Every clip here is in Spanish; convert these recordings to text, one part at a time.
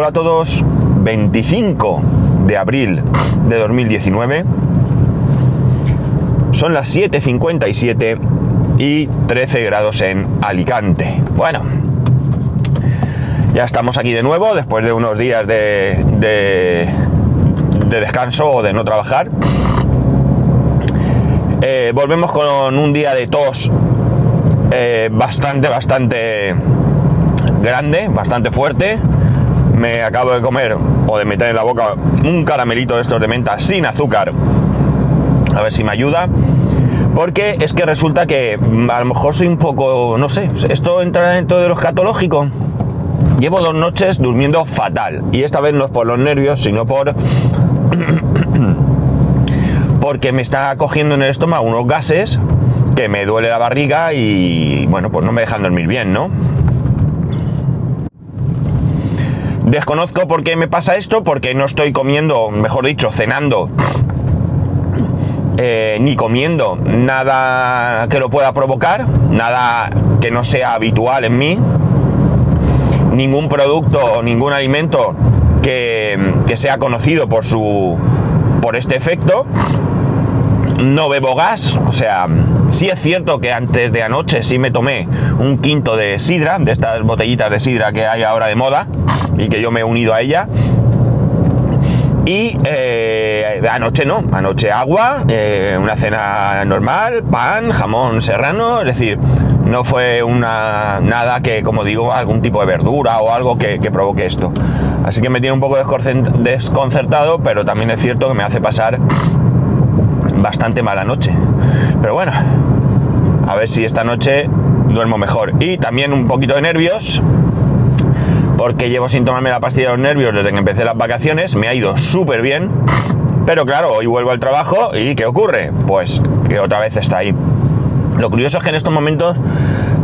Hola a todos, 25 de abril de 2019. Son las 7.57 y 13 grados en Alicante. Bueno, ya estamos aquí de nuevo después de unos días de, de, descanso o de no trabajar. Eh, volvemos con un día de tos eh, bastante, bastante grande, bastante fuerte. Me acabo de comer o de meter en la boca un caramelito de estos de menta sin azúcar. A ver si me ayuda. Porque es que resulta que a lo mejor soy un poco, no sé, esto entra dentro de lo escatológico. Llevo dos noches durmiendo fatal. Y esta vez no es por los nervios, sino por... porque me está cogiendo en el estómago unos gases que me duele la barriga y bueno, pues no me dejan dormir bien, ¿no? Desconozco por qué me pasa esto, porque no estoy comiendo, mejor dicho, cenando, eh, ni comiendo nada que lo pueda provocar, nada que no sea habitual en mí, ningún producto o ningún alimento que, que sea conocido por su por este efecto. No bebo gas, o sea, sí es cierto que antes de anoche sí me tomé un quinto de sidra, de estas botellitas de sidra que hay ahora de moda, y que yo me he unido a ella. Y eh, anoche no, anoche agua, eh, una cena normal, pan, jamón serrano, es decir, no fue una nada que, como digo, algún tipo de verdura o algo que, que provoque esto. Así que me tiene un poco desconcertado, pero también es cierto que me hace pasar bastante mala noche. Pero bueno, a ver si esta noche duermo mejor. Y también un poquito de nervios, porque llevo sin tomarme la pastilla de los nervios desde que empecé las vacaciones, me ha ido súper bien, pero claro, hoy vuelvo al trabajo y ¿qué ocurre? Pues que otra vez está ahí. Lo curioso es que en estos momentos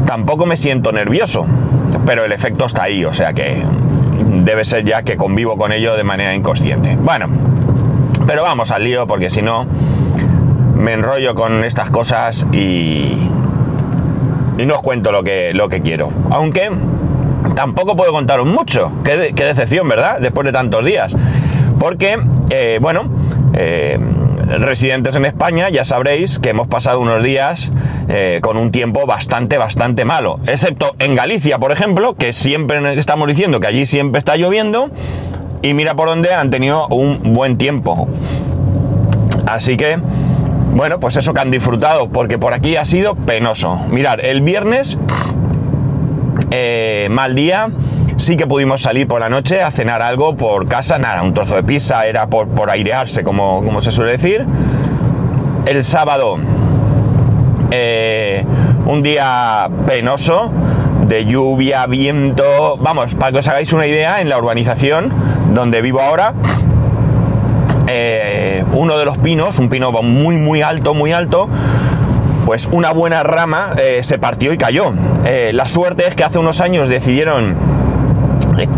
tampoco me siento nervioso, pero el efecto está ahí, o sea que debe ser ya que convivo con ello de manera inconsciente. Bueno, pero vamos al lío porque si no me enrollo con estas cosas y, y no os cuento lo que, lo que quiero. Aunque tampoco puedo contaros mucho. Qué, decepción, ¿verdad? Después de tantos días. Porque, eh, bueno, eh, residentes en España ya sabréis que hemos pasado unos días eh, con un tiempo bastante, bastante malo. Excepto en Galicia, por ejemplo, que siempre estamos diciendo que allí siempre está lloviendo. Y mira por dónde han tenido un buen tiempo. Así que, bueno, pues eso que han disfrutado, porque por aquí ha sido penoso. Mirar, el viernes eh, mal día. Sí que pudimos salir por la noche a cenar algo por casa, nada, un trozo de pizza, era por, por airearse, como, como, se suele decir. El sábado, eh, un día penoso, de lluvia, viento. Vamos, para que os hagáis una idea, en la urbanización donde vivo ahora, eh, uno de los pinos, un pino muy, muy alto, muy alto, pues una buena rama eh, se partió y cayó. Eh, la suerte es que hace unos años decidieron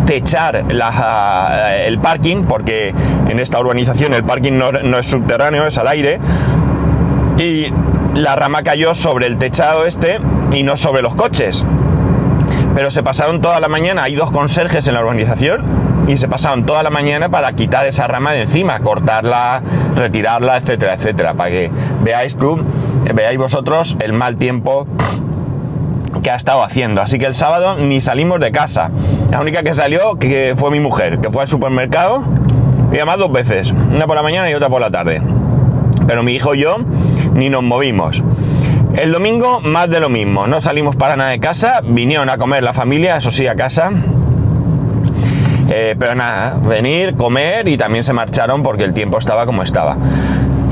techar el parking, porque en esta urbanización el parking no, no, es subterráneo, es al aire, y la rama cayó sobre el techado este y no sobre los coches. Pero se pasaron toda la mañana, hay dos conserjes en la urbanización, y se pasaron toda la mañana para quitar esa rama de encima, cortarla, retirarla, etcétera, etcétera, para que veáis tú veáis vosotros el mal tiempo que ha estado haciendo. Así que el sábado ni salimos de casa. La única que salió que fue mi mujer, que fue al supermercado y además dos veces, una por la mañana y otra por la tarde. Pero mi hijo y yo ni nos movimos. El domingo más de lo mismo, no salimos para nada de casa, vinieron a comer la familia, eso sí, a casa. Eh, pero nada, venir, comer y también se marcharon porque el tiempo estaba como estaba.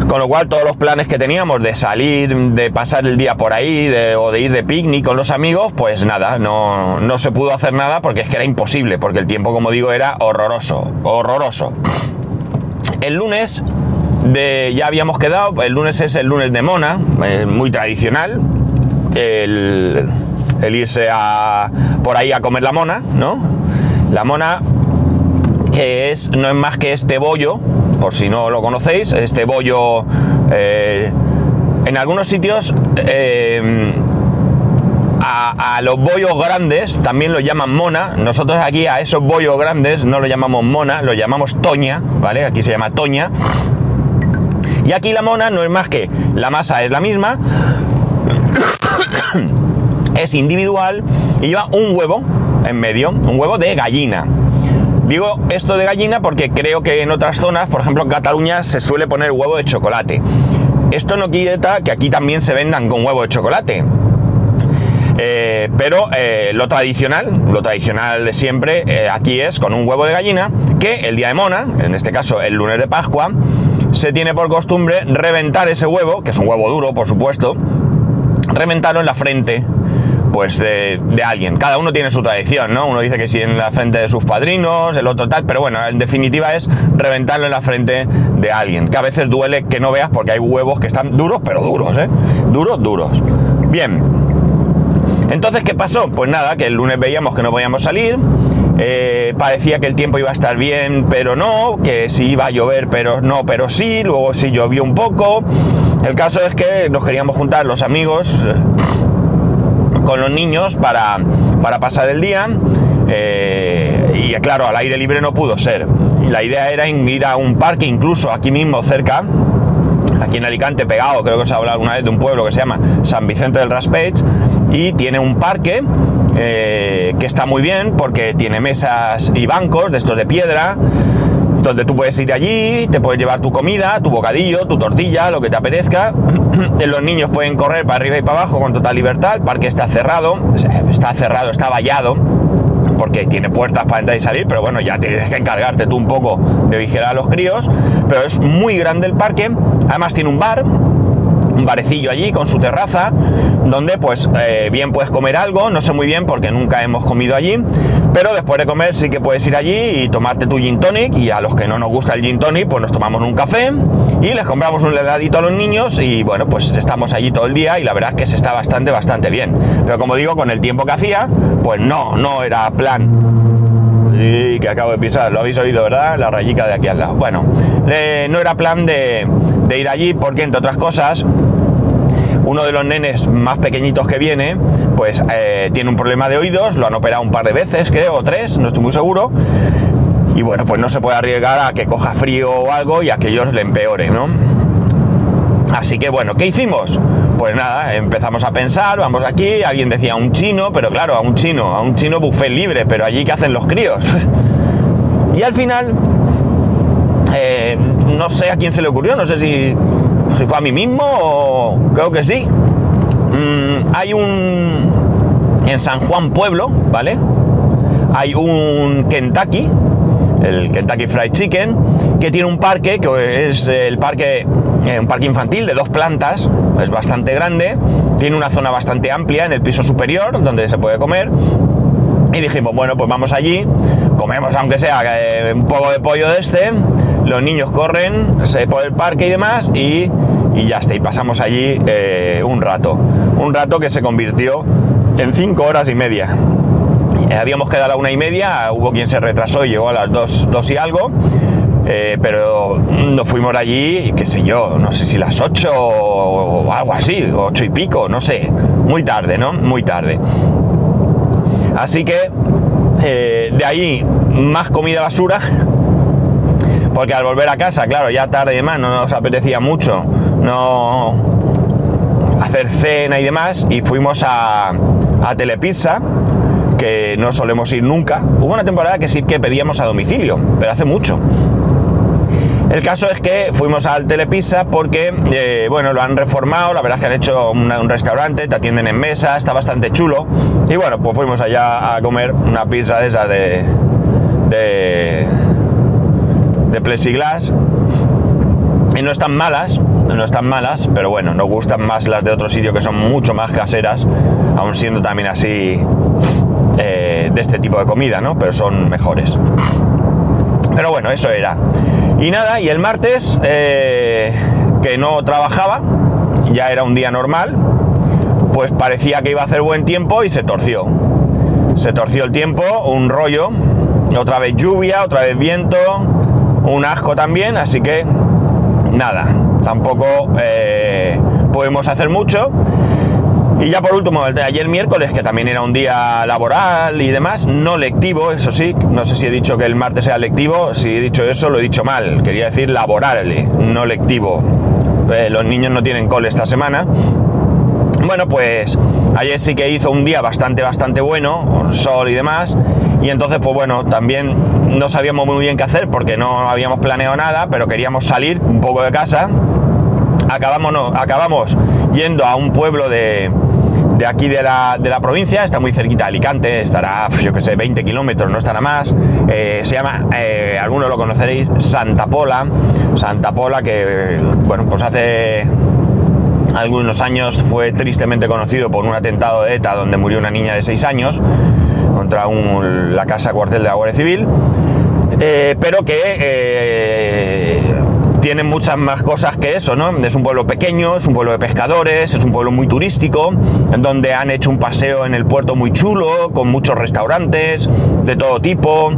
Con lo cual todos los planes que teníamos de salir, de pasar el día por ahí o de ir de picnic con los amigos, pues nada, no, no se pudo hacer nada porque es que era imposible, porque el tiempo, como digo, era horroroso, horroroso. El lunes de, ya habíamos quedado, el lunes es el lunes de Mona, eh, muy tradicional, el, el irse a, por ahí a comer la mona, ¿no? La mona que es, no es más que este bollo, por si no lo conocéis, este bollo eh, en algunos sitios eh, a, los bollos grandes también los llaman mona. Nosotros aquí a esos bollos grandes no lo llamamos mona, lo llamamos toña, ¿vale? Aquí se llama toña. Y aquí la mona no es más que la masa es la misma, es individual y lleva un huevo en medio, un huevo de gallina. Digo esto de gallina porque creo que en otras zonas, por ejemplo en Cataluña, se suele poner huevo de chocolate. Esto no quita que aquí también se vendan con huevo de chocolate. Eh, pero eh, lo tradicional, lo tradicional de siempre eh, aquí es con un huevo de gallina que el día de Mona, en este caso el lunes de Pascua, se tiene por costumbre reventar ese huevo, que es un huevo duro por supuesto, reventarlo en la frente pues de, alguien. Cada uno tiene su tradición, ¿no? Uno dice que sí en la frente de sus padrinos, el otro tal, pero bueno, en definitiva es reventarlo en la frente de alguien. Que a veces duele que no veas porque hay huevos que están duros, pero duros, ¿eh? Duros, duros. Bien. Entonces, ¿qué pasó? Pues nada, que el lunes veíamos que no podíamos salir. Eh, parecía que el tiempo iba a estar bien, pero no, que sí iba a llover, pero no, pero sí, luego sí llovió un poco. El caso es que nos queríamos juntar los amigos con los niños para, para pasar el día. Eh, y claro, al aire libre no pudo ser. La idea era ir a un parque, incluso aquí mismo cerca, aquí en Alicante, pegado, creo que os he hablado alguna vez de un pueblo que se llama San Vicente del Raspech, y tiene un parque eh, que está muy bien porque tiene mesas y bancos de estos de piedra donde tú puedes ir allí, te puedes llevar tu comida, tu bocadillo, tu tortilla, lo que te apetezca. Los niños pueden correr para arriba y para abajo con total libertad. El parque está cerrado, está cerrado, está vallado porque tiene puertas para entrar y salir, pero bueno, ya tienes que encargarte tú un poco de vigilar a los críos. Pero es muy grande el parque, además tiene un bar, un barecillo allí con su terraza, donde pues eh, bien puedes comer algo, no sé muy bien porque nunca hemos comido allí, pero después de comer sí que puedes ir allí y tomarte tu gin tonic y a los que no nos gusta el gin tonic pues nos tomamos un café y les compramos un heladito a los niños y bueno pues estamos allí todo el día y la verdad es que se está bastante bastante bien, pero como digo con el tiempo que hacía pues no, no era plan y que acabo de pisar, lo habéis oído, ¿verdad? La rayica de aquí al lado. Bueno, eh, no era plan de, de, ir allí porque, entre otras cosas, uno de los nenes más pequeñitos que viene, pues eh, tiene un problema de oídos, lo han operado un par de veces, creo, o tres, no estoy muy seguro. Y bueno, pues no se puede arriesgar a que coja frío o algo y a que ellos le empeore, ¿no? Así que bueno, ¿qué hicimos? Pues nada, empezamos a pensar, vamos aquí, alguien decía un chino, pero claro, a un chino, a un chino buffet libre, pero allí ¿qué hacen los críos? y al final, eh, no sé a quién se le ocurrió, no sé si si fue a mí mismo creo que sí. Mm, hay un... En San Juan Pueblo, ¿vale? Hay un Kentucky, el Kentucky Fried Chicken, que tiene un parque, que es el parque, eh, un parque infantil de dos plantas, es bastante grande, tiene una zona bastante amplia en el piso superior donde se puede comer. Y dijimos, bueno, pues vamos allí, comemos aunque sea eh, un poco de pollo de este, los niños corren por el parque y demás y, ya está, y pasamos allí eh, un rato, un rato que se convirtió en cinco horas y media. Eh, habíamos quedado a la una y media, hubo quien se retrasó y llegó a las dos, dos y algo, eh, pero nos fuimos allí, qué sé yo, no sé si las ocho o algo así, ocho y pico, no sé, muy tarde, ¿no? Muy tarde. Así que de ahí más comida basura porque al volver a casa, claro, ya tarde y demás, no nos apetecía mucho no hacer cena y demás, y fuimos a, a Telepizza, que no solemos ir nunca. Hubo una temporada que sí que pedíamos a domicilio, pero hace mucho. El caso es que fuimos al Telepizza porque, eh, bueno, lo han reformado, la verdad es que han hecho un restaurante, te atienden en mesa, está bastante chulo. Y bueno, pues fuimos allá a comer una pizza de esa de, de, de plexiglas y no están malas, no están malas, pero bueno, nos gustan más las de otro sitio que son mucho más caseras, aún siendo también así eh, de este tipo de comida, ¿no? Pero son mejores. Pero bueno, eso era. Y nada, y el martes, eh, que no trabajaba, ya era un día normal, pues parecía que iba a hacer buen tiempo y se torció. Se torció el tiempo, un rollo, otra vez lluvia, otra vez viento, un asco también, así que nada, tampoco eh, podemos hacer mucho. Y ya por último, el de ayer miércoles, que también era un día laboral y demás, no lectivo, eso sí, no sé si he dicho que el martes sea lectivo, si he dicho eso lo he dicho mal, quería decir laboral, no lectivo. Eh, los niños no tienen cole esta semana. Bueno, pues ayer sí que hizo un día bastante, bastante bueno, con sol y demás, y entonces, pues bueno, también no sabíamos muy bien qué hacer porque no habíamos planeado nada, pero queríamos salir un poco de casa. Acabamos, no, acabamos yendo a un pueblo de, de aquí de la, de la, provincia, está muy cerquita de Alicante, estará, yo que sé, 20 kilómetros, no estará más. Eh, se llama, eh, algunos lo conoceréis, Santa Pola. Santa Pola, que, bueno, pues hace algunos años fue tristemente conocido por un atentado de ETA donde murió una niña de 6 años contra la casa cuartel de la Guardia Civil, eh, pero que eh, tiene muchas más cosas que eso, ¿no? Es un pueblo pequeño, es un pueblo de pescadores, es un pueblo muy turístico, en donde han hecho un paseo en el puerto muy chulo, con muchos restaurantes de todo tipo.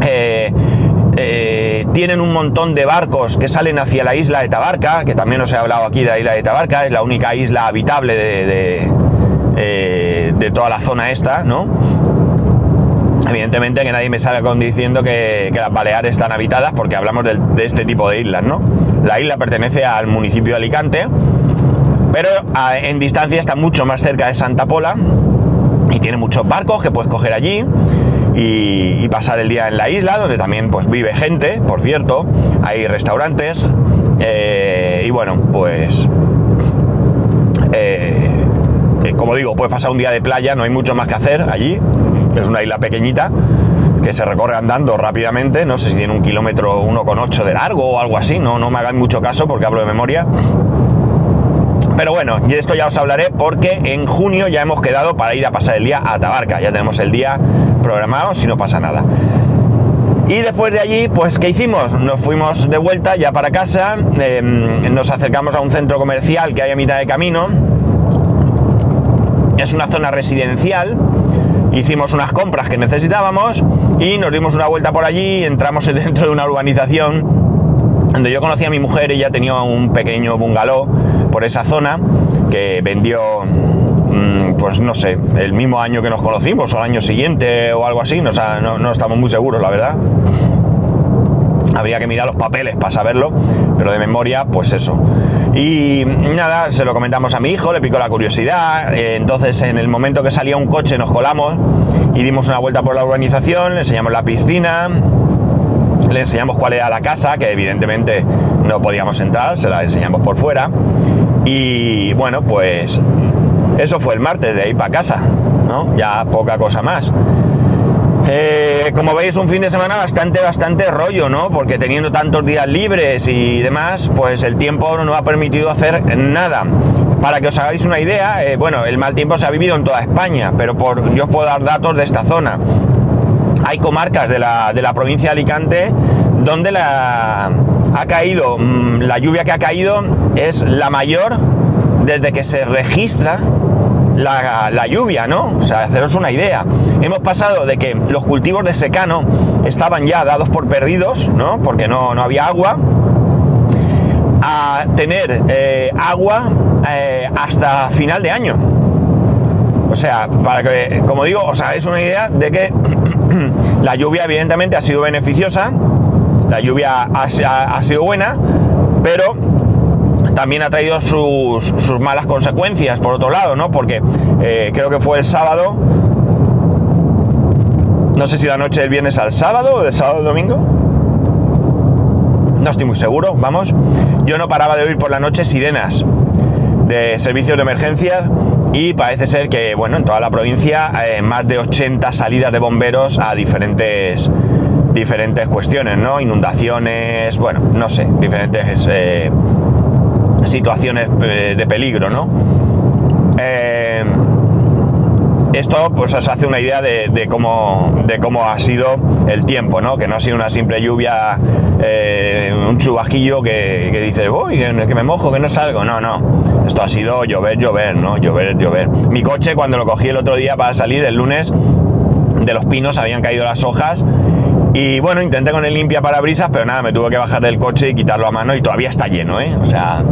Eh, tienen un montón de barcos que salen hacia la isla de Tabarca, que también os he hablado aquí de la isla de Tabarca, es la única isla habitable de, de toda la zona esta, ¿no? Evidentemente que nadie me salga diciendo que, las Baleares están habitadas porque hablamos de, este tipo de islas, ¿no? La isla pertenece al municipio de Alicante, pero en distancia está mucho más cerca de Santa Pola y tiene muchos barcos que puedes coger allí y, pasar el día en la isla, donde también pues vive gente, por cierto, hay restaurantes eh, y bueno, pues... Eh, como digo, puedes pasar un día de playa, no hay mucho más que hacer allí, es una isla pequeñita que se recorre andando rápidamente, no sé si tiene un kilómetro 1,8 de largo o algo así, no, no me hagan mucho caso porque hablo de memoria. Pero bueno, y esto ya os hablaré porque en junio ya hemos quedado para ir a pasar el día a Tabarca, ya tenemos el día programado si no pasa nada. Y después de allí, pues ¿qué hicimos? Nos fuimos de vuelta ya para casa, em, nos acercamos a un centro comercial que hay a mitad de camino, es una zona residencial, hicimos unas compras que necesitábamos y nos dimos una vuelta por allí, entramos dentro de una urbanización donde yo conocí a mi mujer, ella tenía un pequeño bungalow por esa zona que vendió, mm, pues no sé, el mismo año que nos conocimos o el año siguiente o algo así, no, no estamos muy seguros, la verdad. Habría que mirar los papeles para saberlo, pero de memoria, pues eso. Y nada, se lo comentamos a mi hijo, le picó la curiosidad. Eh, entonces, en el momento que salía un coche, nos colamos y dimos una vuelta por la urbanización, le enseñamos la piscina, le enseñamos cuál era la casa, que evidentemente no podíamos entrar, se la enseñamos por fuera. Y bueno, pues eso fue el martes, de ahí para casa, ¿no? Ya poca cosa más. Eh, como veis, un fin de semana bastante, bastante rollo, ¿no? Porque teniendo tantos días libres y demás, pues el tiempo no nos ha permitido hacer nada. Para que os hagáis una idea, eh, bueno, el mal tiempo se ha vivido en toda España, pero yo os puedo dar datos de esta zona. Hay comarcas de la, de la provincia de Alicante donde la, ha caído, mm, la lluvia que ha caído es la mayor desde que se registra la, lluvia, ¿no? O sea, haceros una idea. Hemos pasado de que los cultivos de secano estaban ya dados por perdidos, ¿no? Porque no, no había agua, a tener eh, agua eh, hasta final de año. O sea, para que, como digo, os hagáis una idea de que la lluvia evidentemente ha sido beneficiosa, la lluvia ha sido buena, pero también ha traído sus, malas consecuencias, por otro lado, ¿no? Porque eh, creo que fue el sábado, no sé si la noche del viernes al sábado o del sábado al domingo. No estoy muy seguro, vamos. Yo no paraba de oír por la noche sirenas de servicios de emergencia y parece ser que, bueno, en toda la provincia eh, más de 80 salidas de bomberos a diferentes diferentes cuestiones, ¿no? Inundaciones, bueno, no sé, diferentes eh, situaciones eh, de peligro, ¿no? Eh, esto pues os hace una idea de, cómo, de cómo ha sido el tiempo, ¿no? Que no ha sido una simple lluvia, eh, un chubasquillo que, dices, uy, que, me mojo, que no salgo. No, no. Esto ha sido llover, llover, ¿no? Llover, llover. Mi coche, cuando lo cogí el otro día para salir, el lunes, de los pinos habían caído las hojas y bueno, intenté con el limpia parabrisas, pero nada, me tuve que bajar del coche y quitarlo a mano y todavía está lleno, ¿eh? O sea,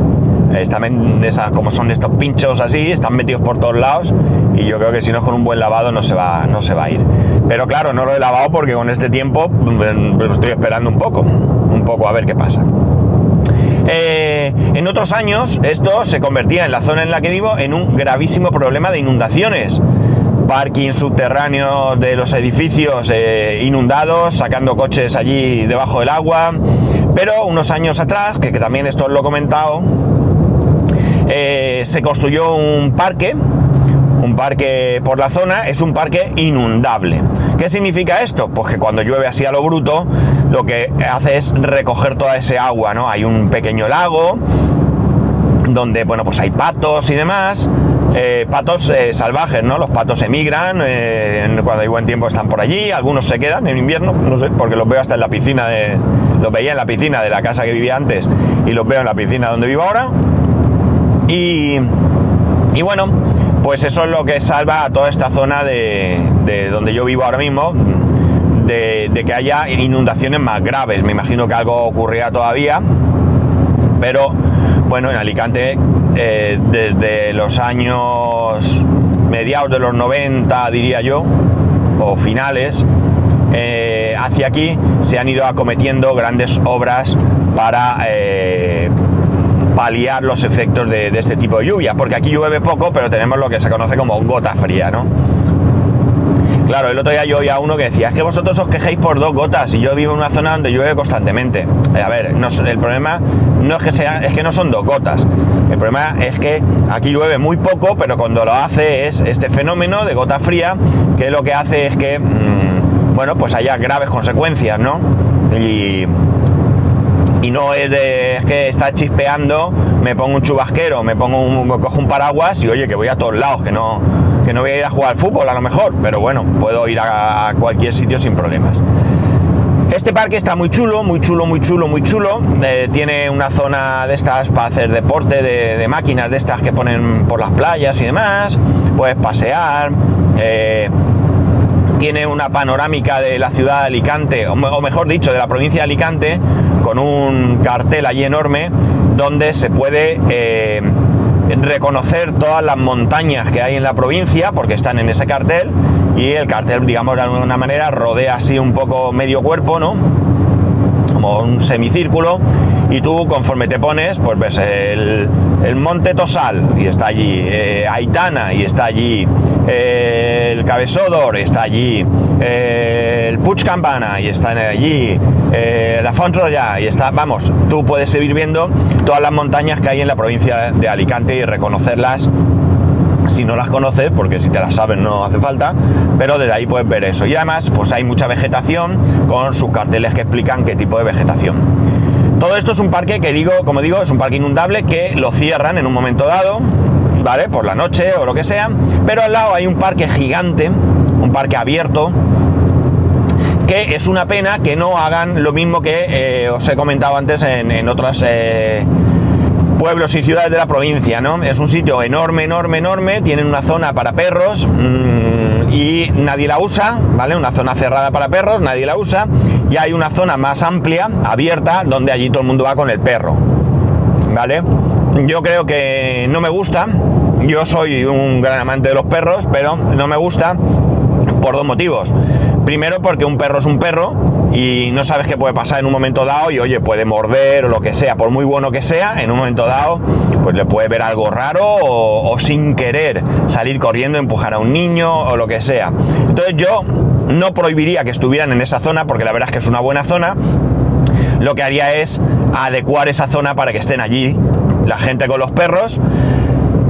Están como son estos pinchos así, están metidos por todos lados y yo creo que si no es con un buen lavado no se va, no se va a ir. Pero claro, no lo he lavado porque con este tiempo mm, lo estoy esperando un poco, un poco a ver qué pasa. Eh, en otros años esto se convertía en la zona en la que vivo en un gravísimo problema de inundaciones. Parking subterráneo de los edificios eh, inundados, sacando coches allí debajo del agua. Pero unos años atrás, que, también esto lo he comentado, eh, se construyó un parque un parque por la zona es un parque inundable. ¿Qué significa esto? Pues que cuando llueve así a lo bruto, lo que hace es recoger toda ese agua, ¿no? Hay un pequeño lago donde, bueno, pues hay patos y demás. Eh, patos eh, salvajes, ¿no? Los patos emigran, cuando hay buen tiempo están por allí, algunos se quedan en invierno, no sé, porque los veo hasta en la piscina de. Los veía en la piscina de la casa que vivía antes y los veo en la piscina donde vivo ahora. Y, y bueno, pues eso es lo que salva a toda esta zona de, donde yo vivo ahora mismo, de, que haya inundaciones más graves. Me imagino que algo ocurrirá todavía, pero bueno, en Alicante eh, desde los años mediados de los 90, diría yo, o finales, eh, hacia aquí se han ido acometiendo grandes obras para eh, paliar los efectos de, este tipo de lluvia, porque aquí llueve poco, pero tenemos lo que se conoce como gota fría, ¿no? Claro, el otro día yo oía uno que decía, es que vosotros os quejéis por dos gotas y yo vivo en una zona donde llueve constantemente. Eh, a ver, el problema no es que sea, es que no son dos gotas. El problema es que aquí llueve muy poco, pero cuando lo hace es este fenómeno de gota fría, que lo que hace es que, mm, bueno, pues haya graves consecuencias, ¿no? Y, y no es de que está chispeando, me pongo un chubasquero, me pongo un, cojo un paraguas y oye que voy a todos lados, que no, que no voy a ir a jugar al fútbol a lo mejor, pero bueno, puedo ir a, cualquier sitio sin problemas. Este parque está muy chulo, muy chulo, muy chulo, muy chulo. Eh, tiene una zona de estas para hacer deporte, de, máquinas de estas que ponen por las playas y demás. Puedes pasear. Eh, tiene una panorámica de la ciudad de Alicante, o mejor dicho, de la provincia de Alicante, con un cartel allí enorme donde se puede eh, reconocer todas las montañas que hay en la provincia porque están en ese cartel y el cartel, digamos, de alguna manera rodea así un poco medio cuerpo, ¿no? Como un semicírculo y tú conforme te pones, pues ves el, Monte Tosal y está allí, eh, Aitana y está allí, eh, el Cabezodor está allí, eh, el Puig Campana y está allí, la Font y está, vamos, tú puedes seguir viendo todas las montañas que hay en la provincia de Alicante y reconocerlas si no las conoces, porque si te las sabes no hace falta, pero desde ahí puedes ver eso. Y además, pues hay mucha vegetación con sus carteles que explican qué tipo de vegetación. Todo esto es un parque que digo, como digo, es un parque inundable que lo cierran en un momento dado, ¿vale? Por la noche o lo que sea. Pero al lado hay un parque gigante, un parque abierto, que es una pena que no hagan lo mismo que eh, os he comentado antes en, otros eh, pueblos y ciudades de la provincia, ¿no? Es un sitio enorme, enorme, enorme, tienen una zona para perros. Mm, y nadie la usa, ¿vale? Una zona cerrada para perros, nadie la usa, y hay una zona más amplia, abierta, donde allí todo el mundo va con el perro, ¿vale? Yo creo que no me gusta, yo soy un gran amante de los perros, pero no me gusta por dos motivos. Primero porque un perro es un perro y no sabes qué puede pasar en un momento dado y oye, puede morder o lo que sea, por muy bueno que sea, en un momento dado pues le puede ver algo raro o, sin querer salir corriendo, empujar a un niño o lo que sea. Entonces yo no prohibiría que estuvieran en esa zona porque la verdad es que es una buena zona. Lo que haría es adecuar esa zona para que estén allí la gente con los perros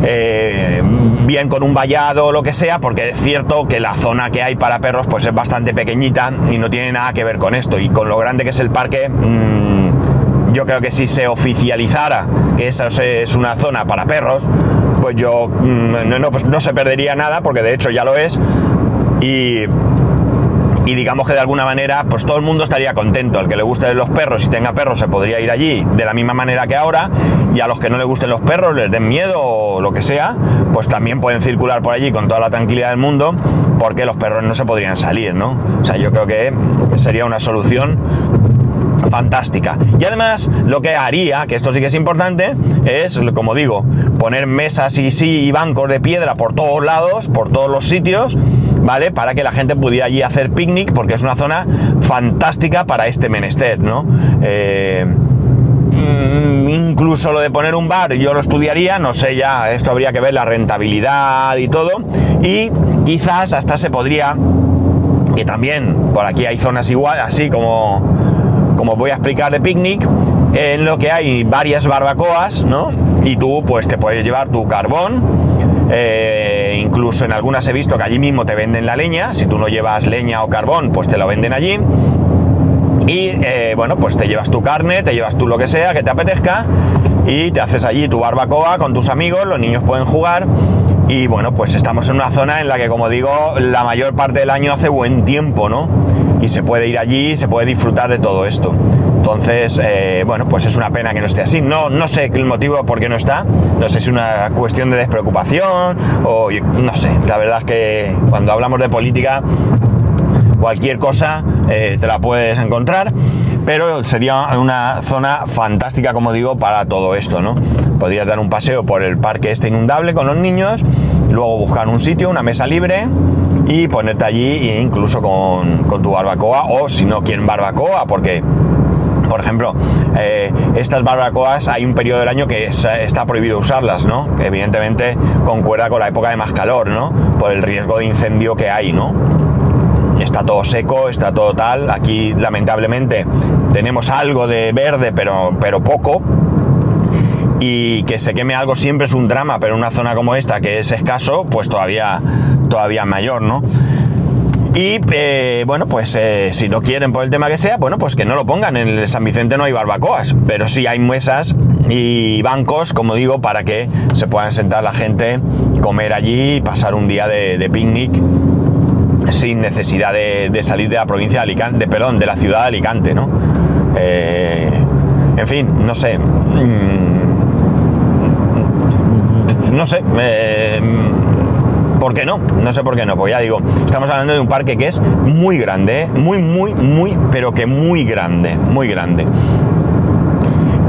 eh, bien con un vallado o lo que sea, porque es cierto que la zona que hay para perros pues es bastante pequeñita y no tiene nada que ver con esto. Y con lo grande que es el parque, mm, yo creo que si se oficializara que esa es una zona para perros, pues yo mm, no, pues no se perdería nada, porque de hecho ya lo es. Y y digamos que de alguna manera pues todo el mundo estaría contento. Al que le guste los perros y tenga perros se podría ir allí de la misma manera que ahora y a los que no le gusten los perros, les den miedo o lo que sea, pues también pueden circular por allí con toda la tranquilidad del mundo porque los perros no se podrían salir, ¿no? O sea, yo creo que sería una solución fantástica. Y además lo que haría, que esto sí que es importante, es, como digo, poner mesas y sí y bancos de piedra por todos lados, por todos los sitios, ¿vale? Para que la gente pudiera allí hacer picnic, porque es una zona fantástica para este menester, ¿no? Eh, mm, incluso lo de poner un bar yo lo estudiaría, no sé ya, esto habría que ver la rentabilidad y todo, y quizás hasta se podría, que también por aquí hay zonas igual, así como como voy a explicar de picnic, en lo que hay varias barbacoas, ¿no? Y tú pues te puedes llevar tu carbón, eh, incluso en algunas he visto que allí mismo te venden la leña, si tú no llevas leña o carbón, pues te lo venden allí. Y eh, bueno, pues te llevas tu carne, te llevas tú lo que sea que te apetezca y te haces allí tu barbacoa con tus amigos, los niños pueden jugar y bueno, pues estamos en una zona en la que como digo, la mayor parte del año hace buen tiempo, ¿no? y se puede ir allí, se puede disfrutar de todo esto. Entonces, eh, bueno, pues es una pena que no esté así. No, no sé el motivo por qué no está. No sé si es una cuestión de despreocupación o no sé. La verdad es que cuando hablamos de política, cualquier cosa eh, te la puedes encontrar. Pero sería una zona fantástica, como digo, para todo esto, ¿no? Podrías dar un paseo por el parque este inundable con los niños, luego buscar un sitio, una mesa libre y ponerte allí incluso con, tu barbacoa o si no quieren barbacoa porque por ejemplo, eh, estas barbacoas hay un periodo del año que está prohibido usarlas, ¿no? Que evidentemente concuerda con la época de más calor, ¿no? Por el riesgo de incendio que hay, ¿no? Está todo seco, está todo tal. Aquí, lamentablemente, tenemos algo de verde, pero, pero poco. Y que se queme algo siempre es un drama, pero en una zona como esta, que es escaso, pues todavía todavía mayor, ¿no? Y eh, bueno, pues eh, si no quieren por el tema que sea, bueno, pues que no lo pongan. En el San Vicente no hay barbacoas, pero sí hay mesas y bancos, como digo, para que se puedan sentar la gente, comer allí y pasar un día de, picnic sin necesidad de, salir de la provincia de Alicante, perdón, de la ciudad de Alicante, ¿no? Eh, en fin, no sé. Mm, no sé. ¿Por qué no? No sé por qué no, pues ya digo, estamos hablando de un parque que es muy grande, ¿eh? muy, muy, muy, pero que muy grande, muy grande.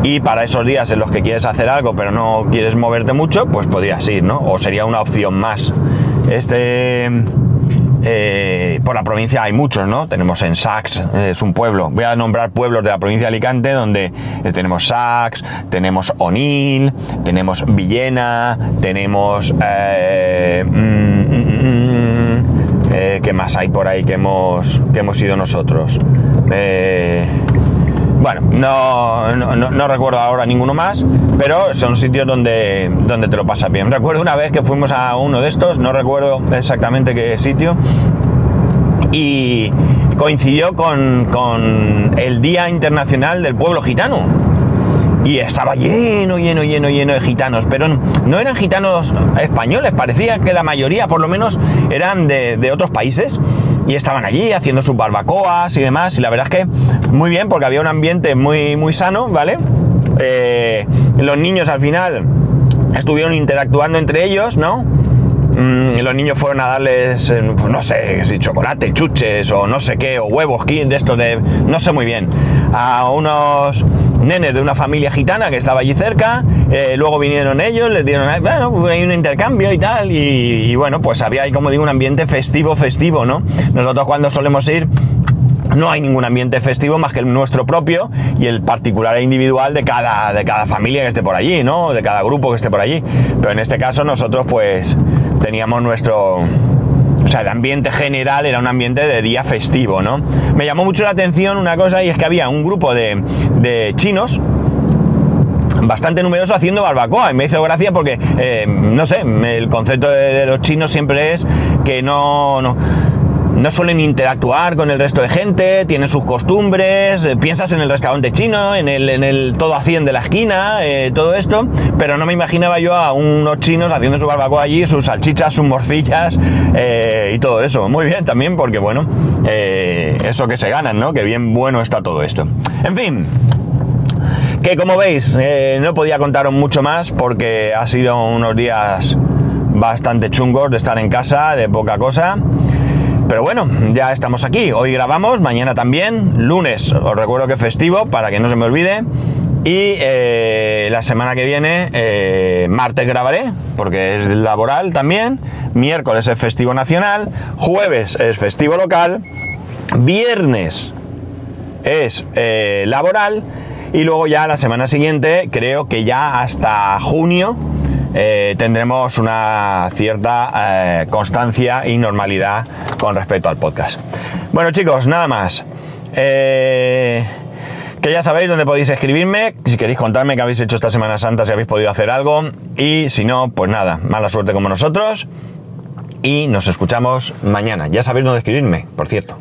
Y para esos días en los que quieres hacer algo pero no quieres moverte mucho, pues podrías ir, ¿no? O sería una opción más. Este eh, por la provincia hay muchos, ¿no? Tenemos en Sax, es un pueblo. Voy a nombrar pueblos de la provincia de Alicante donde eh, tenemos Sax, tenemos Onil, tenemos Villena, tenemos... Eh, mm, mm, mm, ¿Qué más hay por ahí que hemos, que hemos ido nosotros? Bueno, no, no, recuerdo ahora ninguno más, pero son sitios donde, donde te lo pasas bien. Recuerdo una vez que fuimos a uno de estos, no recuerdo exactamente qué sitio, y coincidió con, con el Día Internacional del Pueblo Gitano y estaba lleno, lleno, lleno, lleno de gitanos, pero no eran gitanos españoles, parecía que la mayoría por lo menos eran de, otros países y estaban allí haciendo sus barbacoas y demás, y la verdad es que muy bien, porque había un ambiente muy, muy sano, ¿vale? Eh, los niños al final estuvieron interactuando entre ellos, ¿no? Mm, los niños fueron a darles, eh, pues no sé, si chocolate, chuches o no sé qué, o huevos, de esto de, no sé muy bien, a unos nenes de una familia gitana que estaba allí cerca, eh, luego vinieron ellos, les dieron, bueno, hay un intercambio y tal, y, bueno, pues había ahí, como digo, un ambiente festivo, festivo, ¿no? Nosotros cuando solemos ir no hay ningún ambiente festivo más que el nuestro propio y el particular e individual de cada, de cada familia que esté por allí, ¿no? De cada grupo que esté por allí. Pero en este caso nosotros pues teníamos nuestro, o sea, el ambiente general era un ambiente de día festivo, ¿no? Me llamó mucho la atención una cosa y es que había un grupo de, chinos bastante numeroso haciendo barbacoa y me hizo gracia porque eh, no sé el concepto de, los chinos siempre es que no, no no suelen interactuar con el resto de gente, tienen sus costumbres, eh, piensas en el restaurante chino, en el, en el todo a 100 de la esquina, eh, todo esto, pero no me imaginaba yo a unos chinos haciendo su barbacoa allí, sus salchichas, sus morcillas eh, y todo eso. Muy bien también porque, bueno, eso que se ganan, ¿no? Que bien bueno está todo esto. En fin. Que como veis, no podía contaros mucho más porque ha sido unos días bastante chungos de estar en casa, de poca cosa. Pero bueno, ya estamos aquí. Hoy grabamos, mañana también, lunes, os recuerdo que es festivo para que no se me olvide. Y eh, la semana que viene, eh, martes grabaré, porque es laboral también. Miércoles es festivo nacional. Jueves es festivo local. Viernes es eh, laboral. Y luego ya la semana siguiente, creo que ya hasta junio, tendremos una cierta constancia y normalidad con respecto al podcast. Bueno chicos, nada más. Que ya sabéis dónde podéis escribirme, si queréis contarme qué habéis hecho esta Semana Santa, si habéis podido hacer algo. Y si no, pues nada, mala suerte como nosotros. Y nos escuchamos mañana. Ya sabéis dónde escribirme, por cierto.